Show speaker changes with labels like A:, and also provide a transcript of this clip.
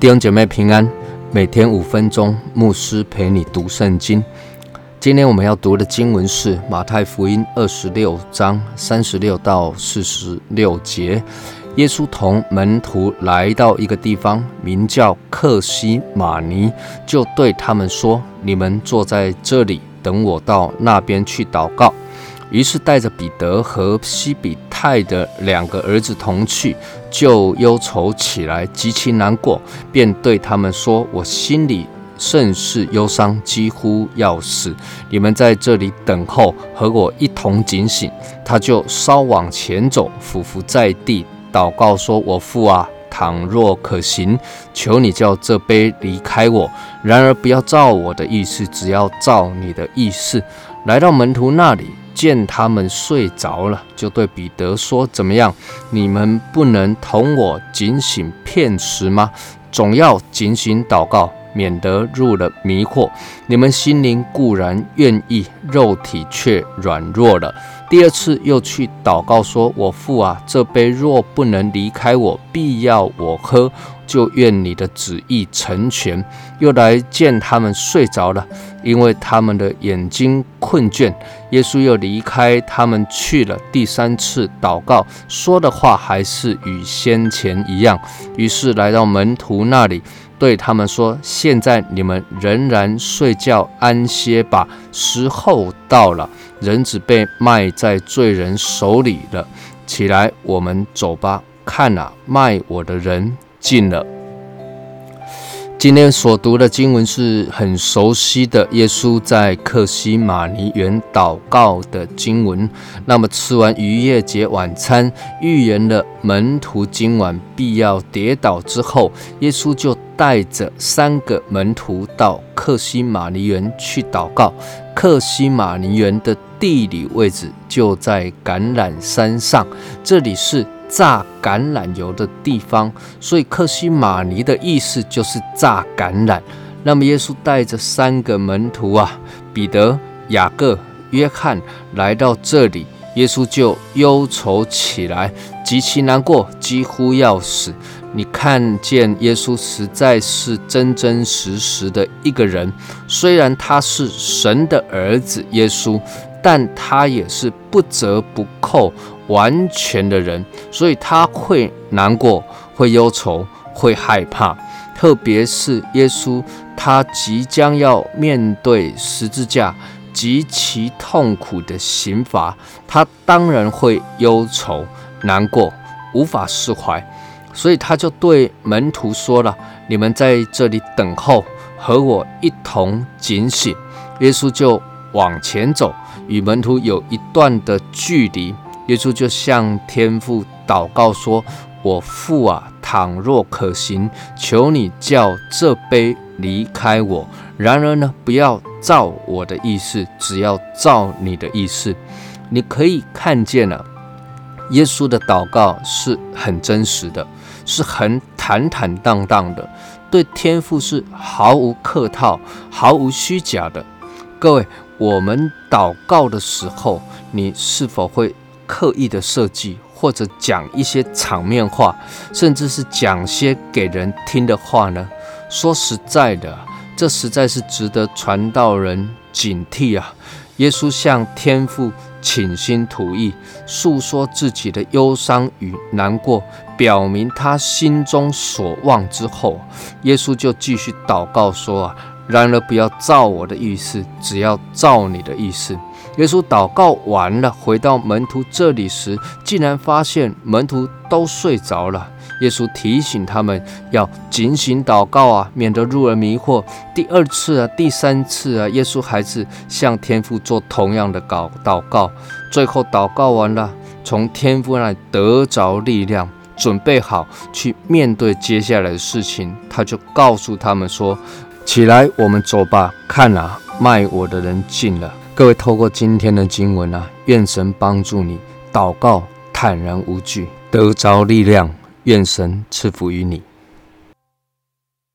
A: 弟兄姐妹平安，每天五分钟，牧师陪你读圣经。今天我们要读的经文是马太福音二十六章三十六到四十六节。耶稣同门徒来到一个地方，名叫克西马尼，就对他们说：“你们坐在这里，等我到那边去祷告。”于是带着彼得和西比泰的两个儿子同去，就忧愁起来，极其难过，便对他们说：“我心里甚是忧伤，几乎要死。你们在这里等候，和我一同警醒。”他就稍往前走，俯伏在地，祷告说：“我父啊，倘若可行，求你叫这杯离开我；然而不要照我的意思，只要照你的意思。”来到门徒那里。见他们睡着了，就对彼得说：“怎么样？你们不能同我警醒片时吗？总要警醒祷告，免得入了迷惑。你们心灵固然愿意，肉体却软弱了。”第二次又去祷告说：“我父啊，这杯若不能离开我，必要我喝。”就愿你的旨意成全。又来见他们睡着了，因为他们的眼睛困倦。耶稣又离开他们去了。第三次祷告，说的话还是与先前一样。于是来到门徒那里，对他们说：“现在你们仍然睡觉安歇吧，时候到了，人子被卖在罪人手里了。起来，我们走吧。看啊，卖我的人。”进了。今天所读的经文是很熟悉的，耶稣在克西马尼园祷告的经文。那么吃完逾越节晚餐，预言了门徒今晚必要跌倒之后，耶稣就带着三个门徒到克西马尼园去祷告。克西马尼园的地理位置就在橄榄山上，这里是。榨橄榄油的地方，所以克西马尼的意思就是榨橄榄。那么耶稣带着三个门徒啊，彼得、雅各、约翰来到这里，耶稣就忧愁起来，极其难过，几乎要死。你看见耶稣实在是真真实实的一个人，虽然他是神的儿子耶稣，但他也是不折不扣。完全的人，所以他会难过，会忧愁，会害怕。特别是耶稣，他即将要面对十字架极其痛苦的刑罚，他当然会忧愁、难过，无法释怀。所以他就对门徒说了：“你们在这里等候，和我一同警醒。”耶稣就往前走，与门徒有一段的距离。耶稣就向天父祷告说：“我父啊，倘若可行，求你叫这杯离开我。然而呢，不要照我的意思，只要照你的意思。”你可以看见了，耶稣的祷告是很真实的，是很坦坦荡荡的，对天父是毫无客套、毫无虚假的。各位，我们祷告的时候，你是否会？刻意的设计，或者讲一些场面话，甚至是讲些给人听的话呢？说实在的，这实在是值得传道人警惕啊！耶稣向天父倾心吐意，诉说自己的忧伤与难过，表明他心中所望之后，耶稣就继续祷告说：“啊，然而不要照我的意思，只要照你的意思。”耶稣祷告完了，回到门徒这里时，竟然发现门徒都睡着了。耶稣提醒他们要警醒祷告啊，免得入了迷惑。第二次啊，第三次啊，耶稣还是向天父做同样的祷祷告。最后祷告完了，从天父那里得着力量，准备好去面对接下来的事情。他就告诉他们说：“起来，我们走吧。看啊，卖我的人进了。”各位，透过今天的经文啊，愿神帮助你祷告坦然无惧，得着力量。愿神赐福于你。